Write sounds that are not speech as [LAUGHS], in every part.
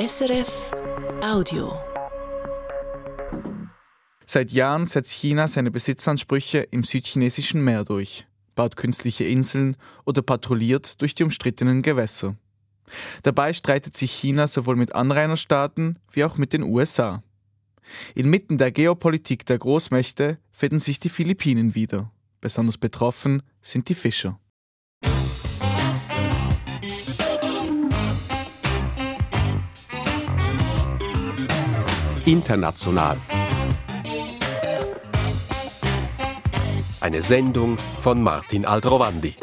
SRF Audio. Seit Jahren setzt China seine Besitzansprüche im südchinesischen Meer durch, baut künstliche Inseln oder patrouilliert durch die umstrittenen Gewässer. Dabei streitet sich China sowohl mit Anrainerstaaten wie auch mit den USA. Inmitten der Geopolitik der Großmächte finden sich die Philippinen wieder. Besonders betroffen sind die Fischer. International. Eine Sendung von Martin Aldrovandi.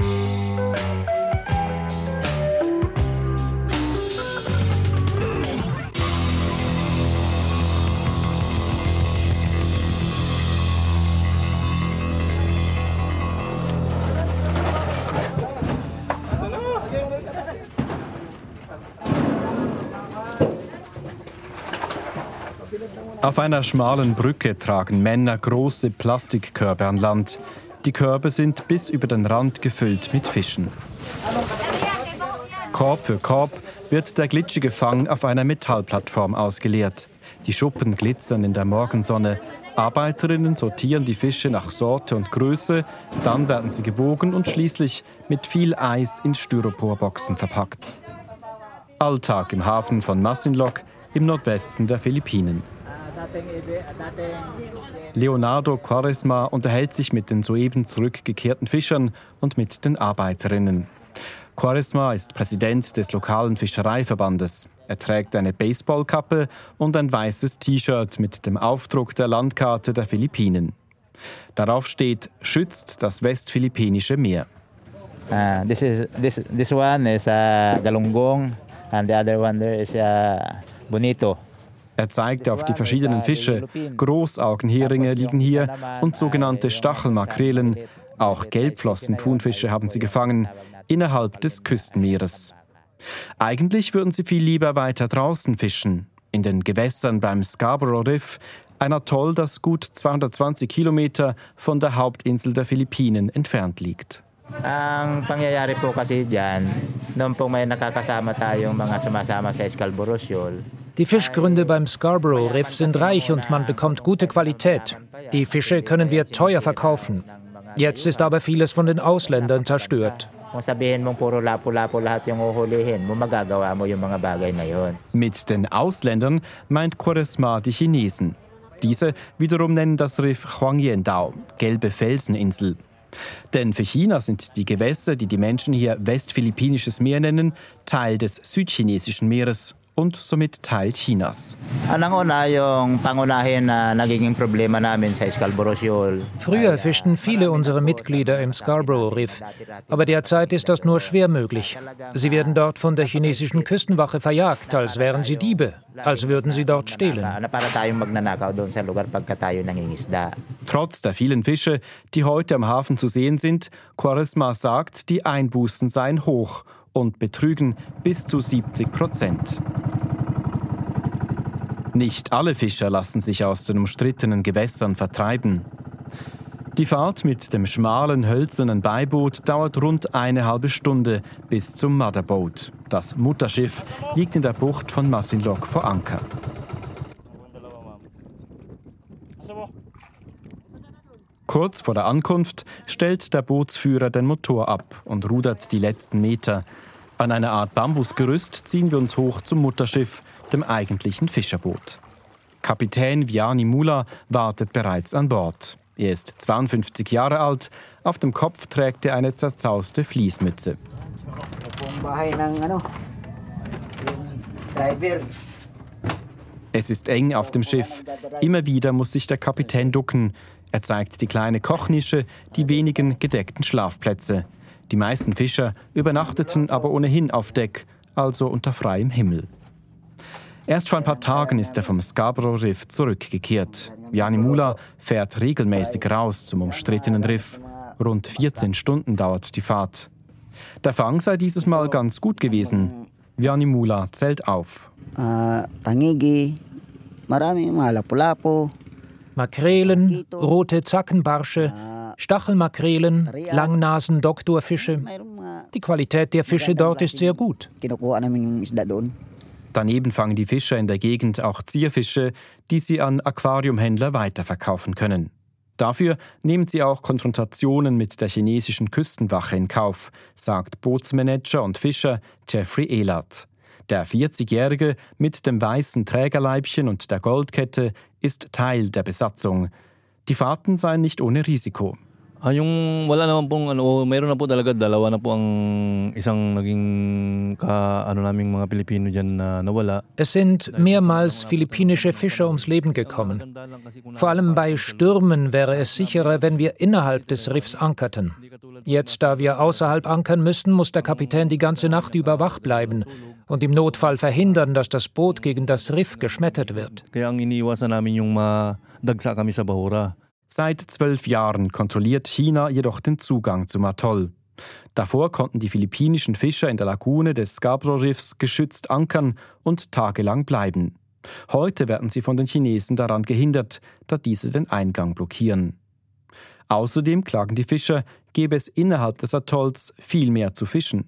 Auf einer schmalen Brücke tragen Männer große Plastikkörbe an Land. Die Körbe sind bis über den Rand gefüllt mit Fischen. Korb für Korb wird der glitschige Fang auf einer Metallplattform ausgeleert. Die Schuppen glitzern in der Morgensonne. Arbeiterinnen sortieren die Fische nach Sorte und Größe, dann werden sie gewogen und schließlich mit viel Eis in Styroporboxen verpackt. Alltag im Hafen von Masinloc im Nordwesten der Philippinen. Leonardo Quaresma unterhält sich mit den soeben zurückgekehrten Fischern und mit den Arbeiterinnen. Quaresma ist Präsident des lokalen Fischereiverbandes. Er trägt eine Baseballkappe und ein weißes T-Shirt mit dem Aufdruck der Landkarte der Philippinen. Darauf steht Schützt das westphilippinische Meer. Uh, this is this this one is uh, Galunggong and the other one there is uh, Bonito. Er zeigt auf die verschiedenen Fische. Großaugenheringe liegen hier und sogenannte Stachelmakrelen. Auch Gelbflossen-Thunfische haben sie gefangen, innerhalb des Küstenmeeres. Eigentlich würden sie viel lieber weiter draußen fischen, in den Gewässern beim Scarborough Riff, ein Atoll, das gut 220 Kilometer von der Hauptinsel der Philippinen entfernt liegt. Ang pangyayari po kasi dyan, noon po may nakakasama tayong mga sumasama sa Scarborough Shoal, Die Fischgründe beim Scarborough Riff sind reich und man bekommt gute Qualität. Die Fische können wir teuer verkaufen. Jetzt ist aber vieles von den Ausländern zerstört. Mit den Ausländern meint Quaresma die Chinesen. Diese wiederum nennen das Riff Huangyendao, gelbe Felseninsel. Denn für China sind die Gewässer, die die Menschen hier Westphilippinisches Meer nennen, Teil des südchinesischen Meeres und somit Teil Chinas. Früher fischten viele unserer Mitglieder im Scarborough Riff, aber derzeit ist das nur schwer möglich. Sie werden dort von der chinesischen Küstenwache verjagt, als wären sie Diebe, als würden sie dort stehlen. Trotz der vielen Fische, die heute am Hafen zu sehen sind, Quaresma sagt, die Einbußen seien hoch und betrügen bis zu 70 Prozent. Nicht alle Fischer lassen sich aus den umstrittenen Gewässern vertreiben. Die Fahrt mit dem schmalen, hölzernen Beiboot dauert rund eine halbe Stunde bis zum Motherboat. Das Mutterschiff liegt in der Bucht von Masinloc vor Anker. Kurz vor der Ankunft stellt der Bootsführer den Motor ab und rudert die letzten Meter. An einer Art Bambusgerüst ziehen wir uns hoch zum Mutterschiff, dem eigentlichen Fischerboot. Kapitän Viani Mula wartet bereits an Bord. Er ist 52 Jahre alt, auf dem Kopf trägt er eine zerzauste Fließmütze. Es ist eng auf dem Schiff. Immer wieder muss sich der Kapitän ducken. Er zeigt die kleine Kochnische, die wenigen gedeckten Schlafplätze. Die meisten Fischer übernachteten aber ohnehin auf Deck, also unter freiem Himmel. Erst vor ein paar Tagen ist er vom Scarborough Riff zurückgekehrt. Jani Mula fährt regelmäßig raus zum umstrittenen Riff. Rund 14 Stunden dauert die Fahrt. Der Fang sei dieses Mal ganz gut gewesen. Jani Mula zählt auf. Tangigi, marami mga lapu-lapu, Makrelen, rote Zackenbarsche, Stachelmakrelen, Langnasen-Doktorfische. mayroong mga Die Qualität der Fische dort ist sehr gut. Daneben fangen die Fischer in der Gegend auch Zierfische, die sie an Aquariumhändler weiterverkaufen können. Dafür nehmen sie auch Konfrontationen mit der chinesischen Küstenwache in Kauf, sagt Bootsmanager und Fischer Jeffrey Ehlert. Der 40-Jährige mit dem weißen Trägerleibchen und der Goldkette ist Teil der Besatzung. Die Fahrten seien nicht ohne Risiko. Ah, yung wala naman pong ano, meron na po talaga dalawa na po ang isang naging ka, ano naming mga Pilipino diyan na nawala. Es sind mehrmals philippinische Fischer ums Leben gekommen. Vor allem bei Stürmen wäre es sicherer, wenn wir innerhalb des Riffs ankerten. Jetzt, da wir außerhalb ankern müssen, muss der Kapitän die ganze Nacht über wach bleiben und im Notfall verhindern, dass das Boot gegen das Riff geschmettert wird. Kaya ang iniiwasan namin yung madagsa kami sa bahura. Seit zwölf Jahren kontrolliert China jedoch den Zugang zum Atoll. Davor konnten die philippinischen Fischer in der Lagune des Scarborough-Riffs geschützt ankern und tagelang bleiben. Heute werden sie von den Chinesen daran gehindert, da diese den Eingang blockieren. Außerdem klagen die Fischer, gäbe es innerhalb des Atolls viel mehr zu fischen.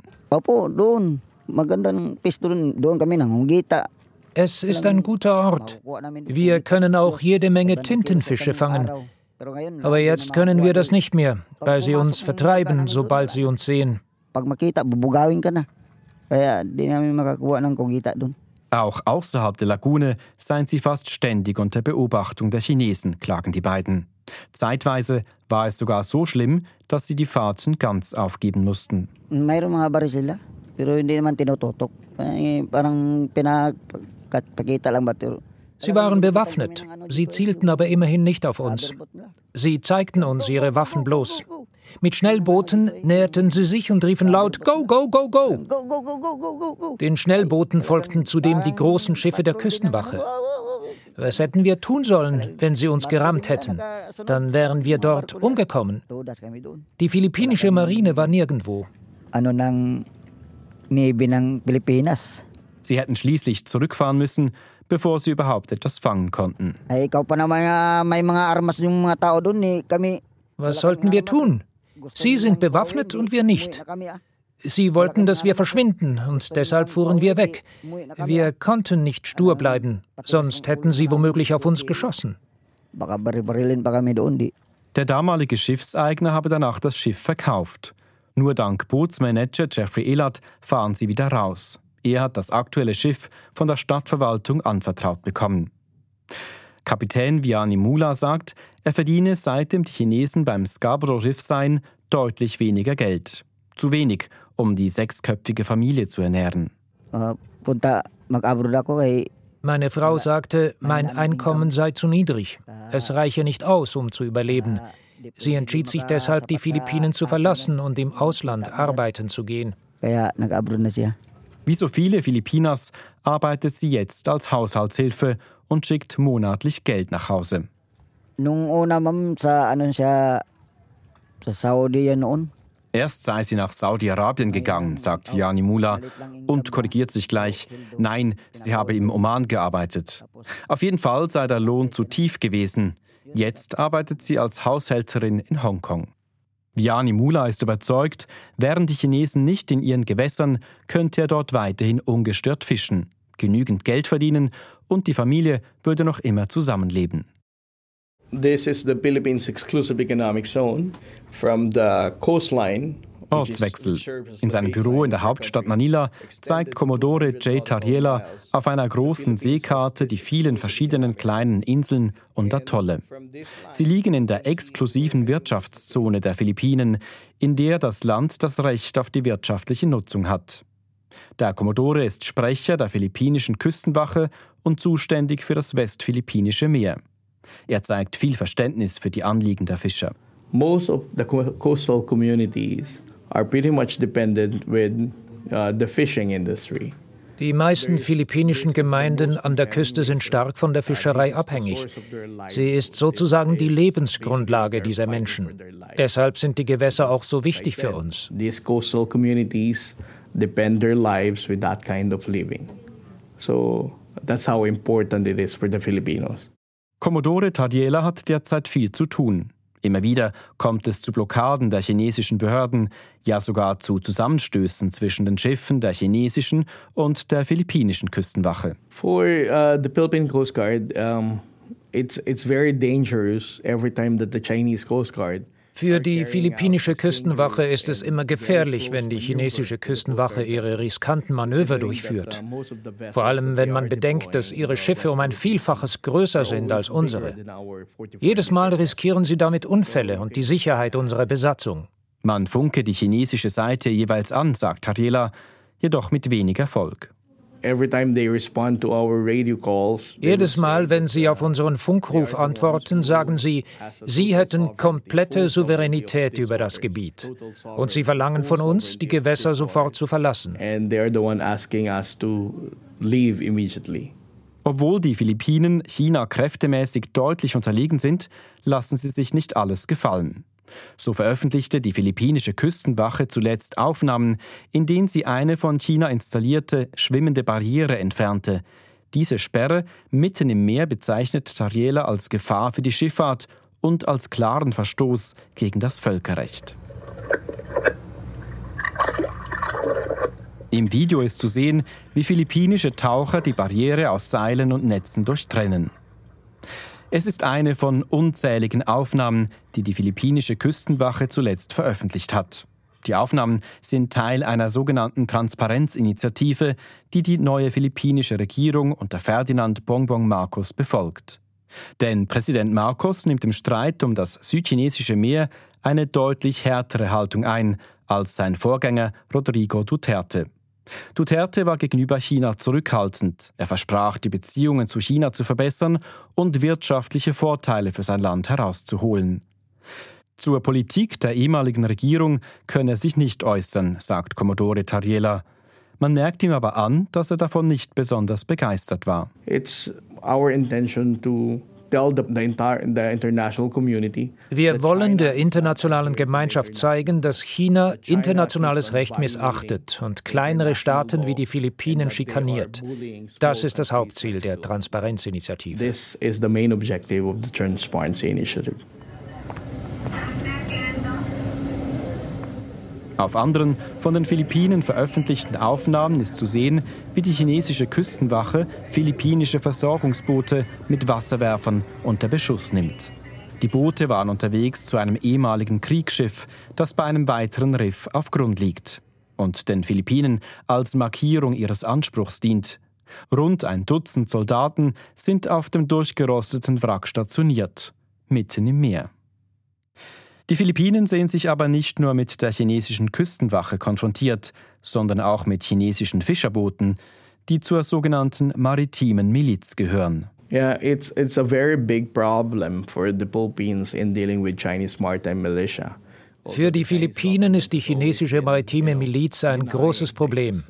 Es ist ein guter Ort. Wir können auch jede Menge Tintenfische fangen. Aber jetzt können wir das nicht mehr, weil sie uns vertreiben, sobald sie uns sehen. Auch außerhalb der Lagune seien sie fast ständig unter Beobachtung der Chinesen, klagen die beiden. Zeitweise war es sogar so schlimm, dass sie die Fahrten ganz aufgeben mussten. Pero hindi naman tinututok. Eh, parang pinapakita lang ba? Sie waren bewaffnet. Sie zielten aber immerhin nicht auf uns. Sie zeigten uns ihre Waffen bloß. Mit Schnellbooten näherten sie sich und riefen laut Go, go, go, go. Go, go, go, go, go, go, go. Den Schnellbooten folgten zudem die großen Schiffe der Küstenwache. Was hätten wir tun sollen, wenn sie uns gerammt hätten? Dann wären wir dort umgekommen. Die philippinische Marine war nirgendwo. Sie hätten schließlich zurückfahren müssen, bevor sie überhaupt etwas fangen konnten. Kami, Was sollten wir tun? Sie sind bewaffnet und wir nicht. Sie wollten, dass wir verschwinden, und deshalb fuhren wir weg. Wir konnten nicht stur bleiben, sonst hätten sie womöglich auf uns geschossen. Der damalige Schiffseigner habe danach das Schiff verkauft. Nur dank Bootsmanager Jeffrey Ehlert fahren sie wieder raus. Er hat das aktuelle Schiff von der Stadtverwaltung anvertraut bekommen. Kapitän Viani Mula sagt, er verdiene seitdem die Chinesen beim Scarborough Riff seien deutlich weniger Geld. Zu wenig, um die sechsköpfige Familie zu ernähren. Meine Frau sagte, mein Einkommen sei zu niedrig. Es reiche nicht aus, um zu überleben. Sie entschied sich deshalb, die Philippinen zu verlassen und im Ausland arbeiten zu gehen. Wie so viele Filipinas arbeitet sie jetzt als Haushaltshilfe und schickt monatlich Geld nach Hause. Erst sei sie nach Saudi-Arabien gegangen, sagt Viani Mula und korrigiert sich gleich. Nein, sie habe im Oman gearbeitet. Auf jeden Fall sei der Lohn zu tief gewesen. Jetzt arbeitet sie als Haushälterin in Hongkong. Viani Mula ist überzeugt, wären die Chinesen nicht in ihren Gewässern, könnte er dort weiterhin ungestört fischen, genügend Geld verdienen und die Familie würde noch immer zusammenleben. This is the Philippines exclusive economic zone from the coastline. Ortswechsel. In seinem Büro in der Hauptstadt. Manila zeigt Commodore J. 200 Tariela auf einer großen Seekarte die vielen verschiedenen kleinen Inseln und Atolle. Sie liegen in der exklusiven Wirtschaftszone der Philippinen, in der das Land das Recht auf die wirtschaftliche Nutzung hat. Der Commodore ist Sprecher der philippinischen Küstenwache und zuständig für das westphilippinische Meer. Er zeigt viel Verständnis für die Anliegen der Fischer. Are pretty much dependent with uh, the fishing industry. Die meisten philippinischen Gemeinden an der Küste sind stark von der Fischerei abhängig. Sie ist sozusagen die Lebensgrundlage dieser Menschen. Deshalb sind die Gewässer auch so wichtig für uns. These coastal communities depend their lives with that kind of living. So that's how important it is for the Filipinos. Commodore Tadiela hat derzeit viel zu tun. Immer wieder kommt es zu Blockaden der chinesischen Behörden, ja sogar zu Zusammenstößen zwischen den Schiffen der chinesischen und der philippinischen Küstenwache. For uh, the Philippine Coast Guard, um, it's it's very dangerous every time that the Chinese Coast Guard Für die philippinische Küstenwache ist es immer gefährlich, wenn die chinesische Küstenwache ihre riskanten Manöver durchführt. Vor allem, wenn man bedenkt, dass ihre Schiffe um ein Vielfaches größer sind als unsere. Jedes Mal riskieren sie damit Unfälle und die Sicherheit unserer Besatzung. Man funke die chinesische Seite jeweils an, sagt Tariela, jedoch mit wenig Erfolg. Jedes Mal, wenn Sie auf unseren Funkruf antworten, sagen Sie, Sie hätten komplette Souveränität über das Gebiet. Und Sie verlangen von uns, die Gewässer sofort zu verlassen. Obwohl die Philippinen China kräftemäßig deutlich unterlegen sind, lassen sie sich nicht alles gefallen. So veröffentlichte die philippinische Küstenwache zuletzt Aufnahmen, in denen sie eine von China installierte schwimmende Barriere entfernte. Diese Sperre mitten im Meer bezeichnet Tariela als Gefahr für die Schifffahrt und als klaren Verstoß gegen das Völkerrecht. Im Video ist zu sehen, wie philippinische Taucher die Barriere aus Seilen und Netzen durchtrennen. Es ist eine von unzähligen Aufnahmen, die die philippinische Küstenwache zuletzt veröffentlicht hat. Die Aufnahmen sind Teil einer sogenannten Transparenzinitiative, die die neue philippinische Regierung unter Ferdinand Bongbong Marcos befolgt. Denn Präsident Marcos nimmt im Streit um das südchinesische Meer eine deutlich härtere Haltung ein als sein Vorgänger Rodrigo Duterte. Duterte war gegenüber China zurückhaltend. Er versprach, die Beziehungen zu China zu verbessern und wirtschaftliche Vorteile für sein Land herauszuholen. Zur Politik der ehemaligen Regierung könne er sich nicht äußern, sagt Commodore Tariela. Man merkt ihm aber an, dass er davon nicht besonders begeistert war. It's our intention to wir wollen der internationalen Gemeinschaft zeigen, dass China internationales Recht missachtet und kleinere Staaten wie die Philippinen schikaniert. Das ist das Hauptziel der Transparenzinitiative. This is the main objective of the Transparency Initiative. Auf anderen von den Philippinen veröffentlichten Aufnahmen ist zu sehen, wie die chinesische Küstenwache philippinische Versorgungsboote mit Wasserwerfern unter Beschuss nimmt. Die Boote waren unterwegs zu einem ehemaligen Kriegsschiff, das bei einem weiteren Riff auf Grund liegt und den Philippinen als Markierung ihres Anspruchs dient. Rund ein Dutzend Soldaten sind auf dem durchgerosteten Wrack stationiert, mitten im Meer. Die Philippinen sehen sich aber nicht nur mit der chinesischen Küstenwache konfrontiert, sondern auch mit chinesischen Fischerbooten, die zur sogenannten maritimen Miliz gehören. Yeah, it's it's a very big problem for the Philippines in dealing with Chinese maritime militia. Für die Philippinen ist die chinesische maritime Miliz ein großes Problem.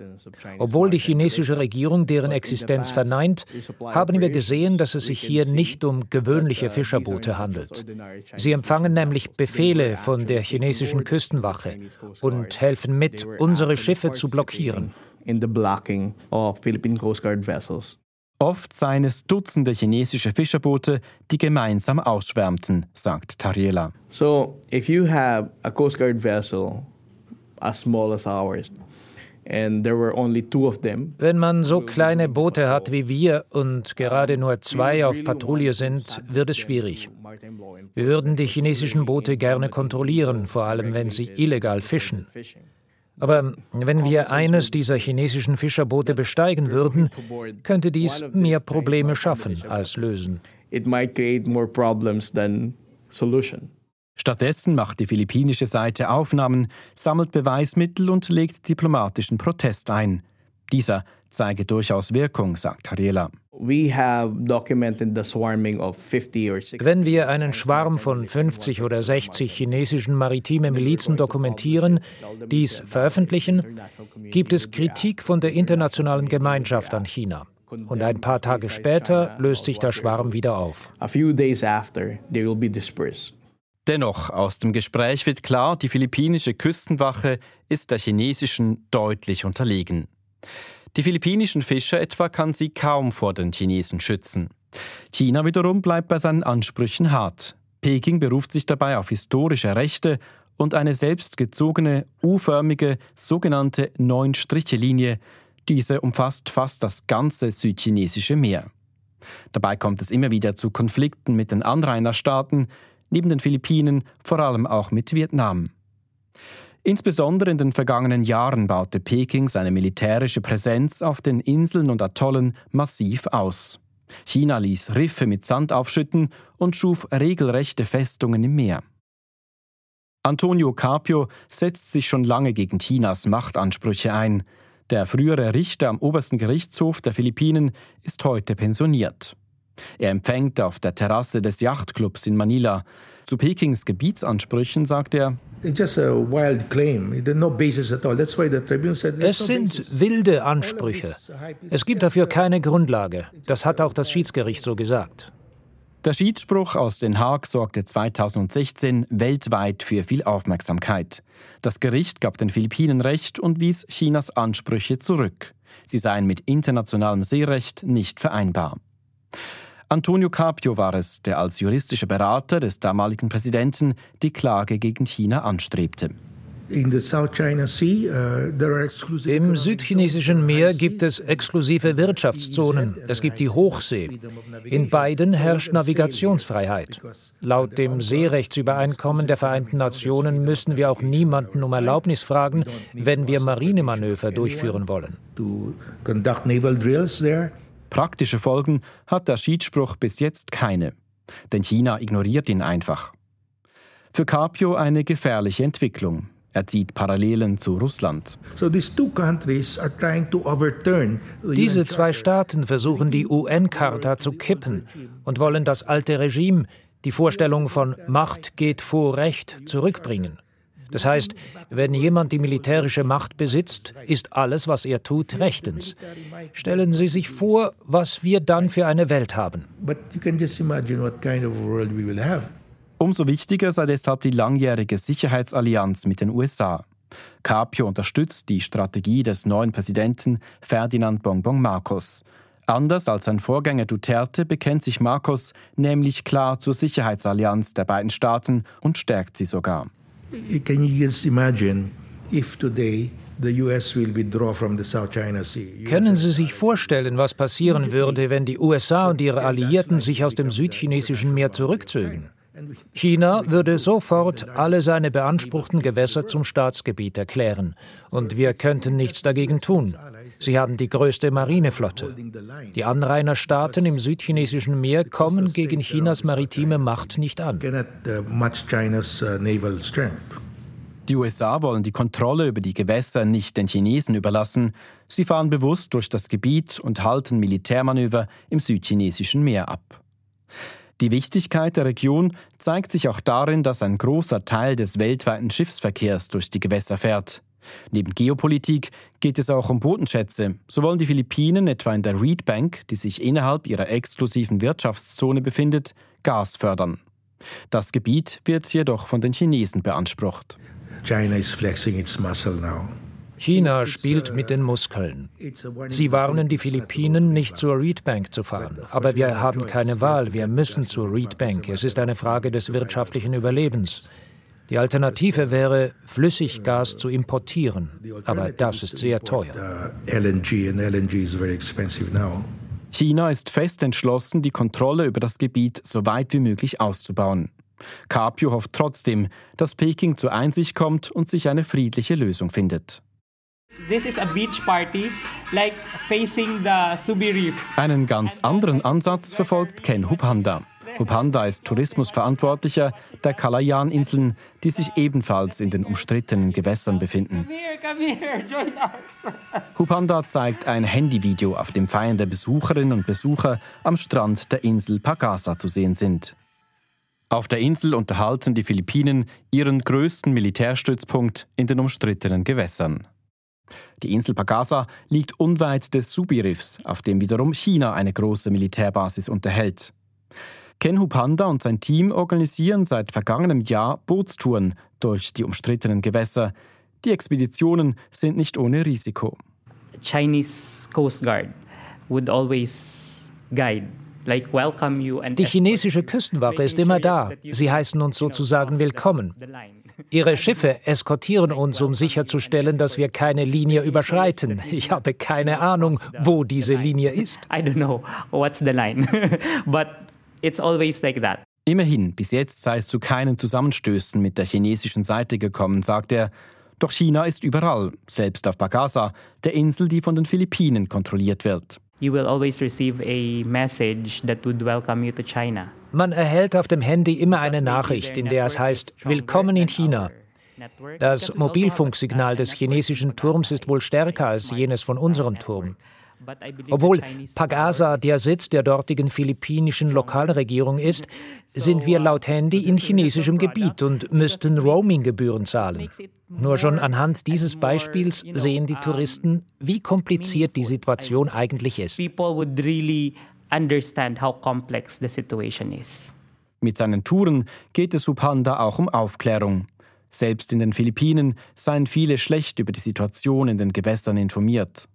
Obwohl die chinesische Regierung deren Existenz verneint, haben wir gesehen, dass es sich hier nicht um gewöhnliche Fischerboote handelt. Sie empfangen nämlich Befehle von der chinesischen Küstenwache und helfen mit, unsere Schiffe zu blockieren. In the blocking of Philippine Coast Guard vessels. Oft seien es Dutzende chinesische Fischerboote, die gemeinsam ausschwärmten, sagt Tariela. So, if you have a Coast Guard vessel as small as ours, and there were only two of them, Wenn man so kleine Boote hat wie wir und gerade nur zwei auf Patrouille sind, wird es schwierig. Wir würden die chinesischen Boote gerne kontrollieren, vor allem wenn sie illegal fischen. Aber wenn wir eines dieser chinesischen Fischerboote besteigen würden, könnte dies mehr Probleme schaffen als lösen. it might create more problems than solution. Stattdessen macht die philippinische Seite Aufnahmen, sammelt Beweismittel und legt diplomatischen Protest ein. Dieser zeige durchaus Wirkung, sagt Tariela. We have documented the swarming of 50 or 60 Wenn wir einen Schwarm von 50 oder 60 chinesischen maritime Milizen dokumentieren, dies veröffentlichen, gibt es Kritik von der internationalen Gemeinschaft an China. Und ein paar Tage später löst sich der Schwarm wieder auf. Dennoch, aus dem Gespräch wird klar, die philippinische Küstenwache ist der chinesischen deutlich unterlegen. Die philippinischen Fischer etwa kann sie kaum vor den Chinesen schützen. China wiederum bleibt bei seinen Ansprüchen hart. Peking beruft sich dabei auf historische Rechte und eine selbstgezogene, U-förmige, sogenannte Neun-Striche-Linie. Diese umfasst fast das ganze südchinesische Meer. Dabei kommt es immer wieder zu Konflikten mit den Anrainerstaaten, neben den Philippinen vor allem auch mit Vietnam. Insbesondere in den vergangenen Jahren baute Peking seine militärische Präsenz auf den Inseln und Atollen massiv aus. China ließ Riffe mit Sand aufschütten und schuf regelrechte Festungen im Meer. Antonio Carpio setzt sich schon lange gegen Chinas Machtansprüche ein. Der frühere Richter am obersten Gerichtshof der Philippinen ist heute pensioniert. Er empfängt auf der Terrasse des Yachtclubs in Manila. Zu Pekings Gebietsansprüchen sagt er, es sind wilde Ansprüche. Es gibt dafür keine Grundlage. Das hat auch das Schiedsgericht so gesagt. Der Schiedsspruch aus Den Haag sorgte 2016 weltweit für viel Aufmerksamkeit. Das Gericht gab den Philippinen Recht und wies Chinas Ansprüche zurück. Sie seien mit internationalem Seerecht nicht vereinbar. Antonio Capio war es, der als juristischer Berater des damaligen Präsidenten die Klage gegen China anstrebte. Uh, Im südchinesischen Meer gibt es exklusive Wirtschaftszonen. Es gibt die Hochsee. In beiden herrscht Navigationsfreiheit. Laut dem Seerechtsübereinkommen der Vereinten Nationen müssen wir auch niemanden um Erlaubnis fragen, wenn wir Marinemanöver durchführen wollen. Praktische Folgen hat der Schiedsspruch bis jetzt keine, denn China ignoriert ihn einfach. Für Capio eine gefährliche Entwicklung. Er zieht Parallelen zu Russland. Diese zwei Staaten versuchen die UN-Charta zu kippen und wollen das alte Regime, die Vorstellung von Macht geht vor Recht, zurückbringen. Das heißt, wenn jemand die militärische Macht besitzt, ist alles, was er tut, rechtens. Stellen Sie sich vor, was wir dann für eine Welt haben. Umso wichtiger sei deshalb die langjährige Sicherheitsallianz mit den USA. Capio unterstützt die Strategie des neuen Präsidenten Ferdinand Bongbong Marcos. Anders als sein Vorgänger Duterte bekennt sich Marcos nämlich klar zur Sicherheitsallianz der beiden Staaten und stärkt sie sogar. Can you just imagine if today können Sie sich vorstellen, was passieren würde, wenn die USA und ihre Alliierten sich aus dem südchinesischen Meer zurückzögen? China würde sofort alle seine beanspruchten Gewässer zum Staatsgebiet erklären, und wir könnten nichts dagegen tun. Sie haben die größte Marineflotte. Die Anrainerstaaten im südchinesischen Meer kommen gegen Chinas maritime Macht nicht an. Die USA wollen die Kontrolle über die Gewässer nicht den Chinesen überlassen. Sie fahren bewusst durch das Gebiet und halten Militärmanöver im südchinesischen Meer ab. Die Wichtigkeit der Region zeigt sich auch darin, dass ein großer Teil des weltweiten Schiffsverkehrs durch die Gewässer fährt. Neben Geopolitik geht es auch um Bodenschätze. So wollen die Philippinen etwa in der Reed Bank, die sich innerhalb ihrer exklusiven Wirtschaftszone befindet, Gas fördern. Das Gebiet wird jedoch von den Chinesen beansprucht. China is flexing its muscle now. China spielt mit den Muskeln. Sie warnen die Philippinen, nicht zur Reed Bank zu fahren. Aber wir haben keine Wahl. Wir müssen zur Reed Bank. Es ist eine Frage des wirtschaftlichen Überlebens. Die Alternative wäre, Flüssiggas zu importieren. Aber das ist sehr teuer. China ist fest entschlossen, die Kontrolle über das Gebiet so weit wie möglich auszubauen. Capio hofft trotzdem, dass Peking zur Einsicht kommt und sich eine friedliche Lösung findet. Like Einen ganz anderen Ansatz verfolgt Ken Hupanda. Hupanda ist Tourismusverantwortlicher der Kalayan-Inseln, die sich ebenfalls in den umstrittenen Gewässern befinden. Hupanda zeigt ein Handyvideo, auf dem feiernde Besucherinnen und Besucher am Strand der Insel Pagasa zu sehen sind. Auf der Insel unterhalten die Philippinen ihren größten Militärstützpunkt in den umstrittenen Gewässern. Die Insel Pagasa liegt unweit des Subi-Riffs, auf dem wiederum China eine große Militärbasis unterhält. Ken Hupanda und sein Team organisieren seit vergangenem Jahr Bootstouren durch die umstrittenen Gewässer. Die Expeditionen sind nicht ohne Risiko. Chinese Coast Guard would always guide Die chinesische Küstenwache ist immer da. Sie heißen uns sozusagen willkommen. Ihre Schiffe eskortieren uns, um sicherzustellen, dass wir keine Linie überschreiten. Ich habe keine Ahnung, wo diese Linie ist. I don't know what's the line, [LAUGHS] but it's always like that. Immerhin, bis jetzt sei es zu keinen Zusammenstößen mit der chinesischen Seite gekommen, sagt er. Doch China ist überall, selbst auf Pagasa, der Insel, die von den Philippinen kontrolliert wird. You will always receive a message that would welcome you to China. Man erhält auf dem Handy immer eine Nachricht, in der es heißt Willkommen in China. Das Mobilfunksignal des chinesischen Turms ist wohl stärker als jenes von unserem Turm. Obwohl Pagasa der Sitz der dortigen philippinischen Lokalregierung ist, [LAUGHS] sind wir laut Handy [LAUGHS] in chinesischem Gebiet und müssten Roaminggebühren zahlen. Nur schon anhand dieses Beispiels sehen die Touristen, wie kompliziert die Situation eigentlich ist. Mit seinen Touren geht es Upanda auch um Aufklärung. Selbst in den Philippinen seien viele schlecht über die Situation in den Gewässern informiert.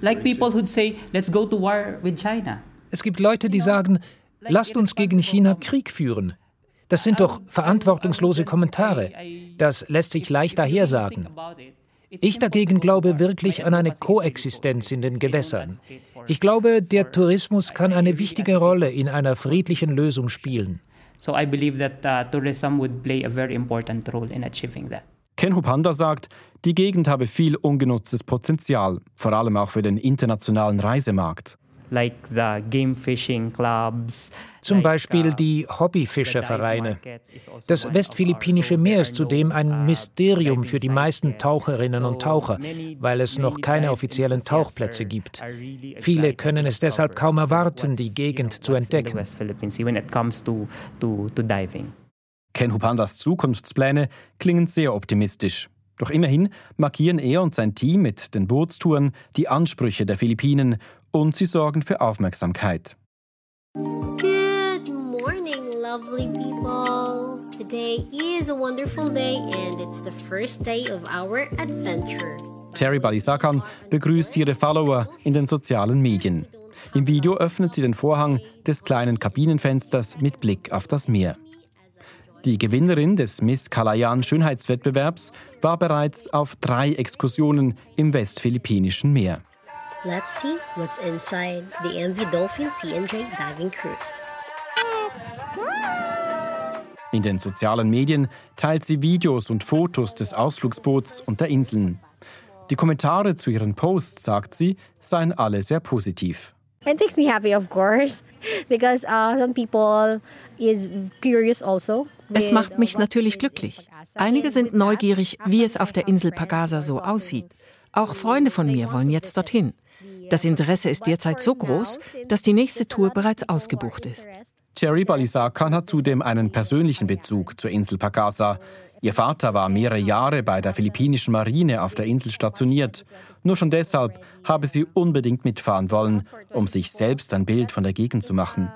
Like people who'd say, let's go to war with China. Es gibt Leute, die sagen, lasst uns gegen China Krieg führen. Das sind doch verantwortungslose Kommentare. Das lässt sich leicht dahersagen. Ich dagegen glaube wirklich an eine Koexistenz in den Gewässern. Ich glaube, der Tourismus kann eine wichtige Rolle in einer friedlichen Lösung spielen. So I believe that uh, tourism would play a very important role in achieving that. Ken Hupanda sagt, die Gegend habe viel ungenutztes Potenzial, vor allem auch für den internationalen Reisemarkt. Like the game fishing clubs, Zum Beispiel die Hobbyfischervereine. Das westphilippinische Meer ist zudem ein Mysterium für die meisten Taucherinnen und Taucher, weil es noch keine offiziellen Tauchplätze gibt. Viele können es deshalb kaum erwarten, die Gegend zu entdecken. Ken Hupandas Zukunftspläne klingen sehr optimistisch. Doch immerhin markieren er und sein Team mit den Bootstouren die Ansprüche der Philippinen und sie sorgen für Aufmerksamkeit. Good morning, lovely people. Today is a wonderful day and it's the first day of our adventure. Terry Balisakan begrüßt ihre Follower in den sozialen Medien. Im Video öffnet sie den Vorhang des kleinen Kabinenfensters mit Blick auf das Meer. Die Gewinnerin des Miss Kalayan Schönheitswettbewerbs war bereits auf drei Exkursionen im westphilippinischen Meer. Let's see what's inside the MV Dolphin CNJ diving cruise. In den sozialen Medien teilt sie Videos und Fotos des Ausflugsboots und der Inseln. Die Kommentare zu ihren Posts, sagt sie, seien alle sehr positiv. It makes me happy, of course, [LAUGHS] because uh, some people is curious also. Es macht mich natürlich glücklich. Einige sind neugierig, wie es auf der Insel Pagasa so aussieht. Auch Freunde von mir wollen jetzt dorthin. Das Interesse ist derzeit so groß, dass die nächste Tour bereits ausgebucht ist. Cherry Balisakan hat zudem einen persönlichen Bezug zur Insel Pagasa. Ihr Vater war mehrere Jahre bei der philippinischen Marine auf der Insel stationiert. Nur schon deshalb habe sie unbedingt mitfahren wollen, um sich selbst ein Bild von der Gegend zu machen.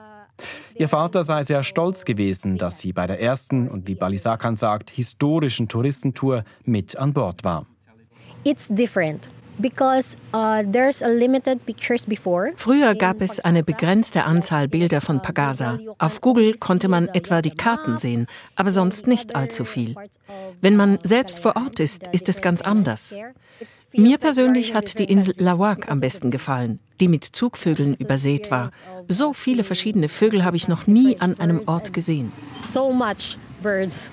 Ihr Vater sei sehr stolz gewesen, dass sie bei der ersten und wie Balisakan sagt, historischen Touristentour mit an Bord war. It's different. Because, uh, there's a limited pictures before. Früher gab es eine begrenzte Anzahl Bilder von Pagasa. Auf Google konnte man etwa die Karten sehen, aber sonst nicht allzu viel. Wenn man selbst vor Ort ist, ist es ganz anders. Mir persönlich hat die Insel Lawak am besten gefallen, die mit Zugvögeln übersät war. So viele verschiedene Vögel habe ich noch nie an einem Ort gesehen. So much birds.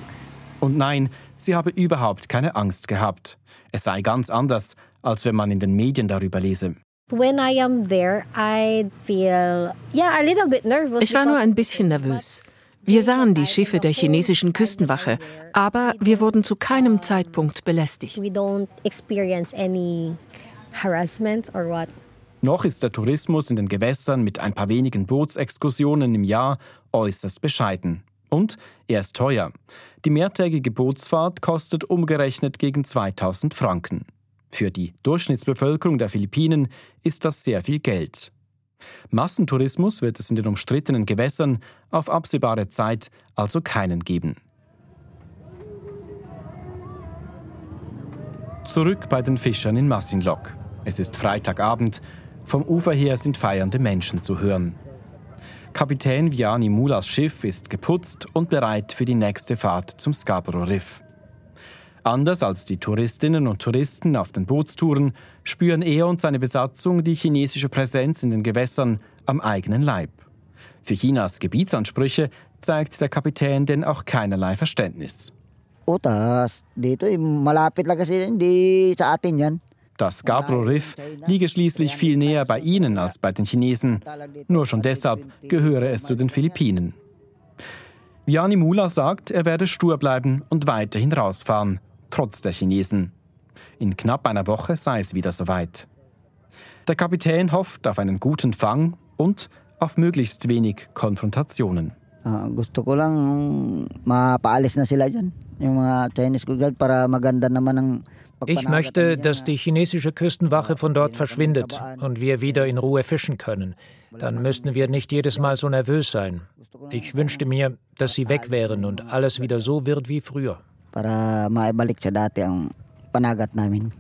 Und nein, sie habe überhaupt keine Angst gehabt. Es sei ganz anders, als wenn man in den Medien darüber lese. When I am there, I feel yeah a little bit nervous. Ich war nur ein bisschen nervös. Wir sahen die Schiffe der chinesischen Küstenwache, aber wir wurden zu keinem Zeitpunkt belästigt. We don't experience any harassment or what. Noch ist der Tourismus in den Gewässern mit ein paar wenigen Bootsexkursionen im Jahr äußerst bescheiden. Und er ist teuer. Die mehrtägige Bootsfahrt kostet umgerechnet gegen 2000 Franken. Für die Durchschnittsbevölkerung der Philippinen ist das sehr viel Geld. Massentourismus wird es in den umstrittenen Gewässern auf absehbare Zeit also keinen geben. Zurück bei den Fischern in Massinlock. Es ist Freitagabend. Vom Ufer her sind feiernde Menschen zu hören. Kapitän Viani Mulas Schiff ist geputzt und bereit für die nächste Fahrt zum Scarborough Riff. Anders als die Touristinnen und Touristen auf den Bootstouren spüren er und seine Besatzung die chinesische Präsenz in den Gewässern am eigenen Leib. Für Chinas Gebietsansprüche zeigt der Kapitän denn auch keinerlei Verständnis. Das Scarborough Riff liege schließlich viel näher bei ihnen als bei den Chinesen. Nur schon deshalb gehöre es zu den Philippinen. Viani Mula sagt, er werde stur bleiben und weiterhin rausfahren, trotz der Chinesen. In knapp einer Woche sei es wieder soweit. Der Kapitän hofft auf einen guten Fang und auf möglichst wenig Konfrontationen. Uh, gusto ko lang mapaalis na sila dyan, yung mga Chinese Guard, para maganda naman ang ich möchte, dass die chinesische Küstenwache von dort verschwindet und wir wieder in Ruhe fischen können. Dann müssten wir nicht jedes Mal so nervös sein. Ich wünschte mir, dass sie weg wären und alles wieder so wird wie früher. Para maibalik sa dati ang panagat namin.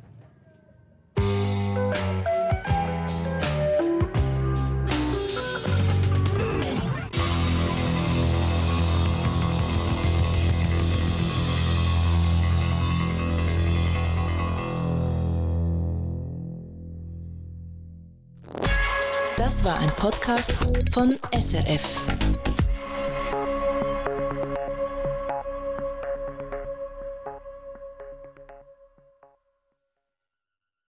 Das war ein Podcast von SRF.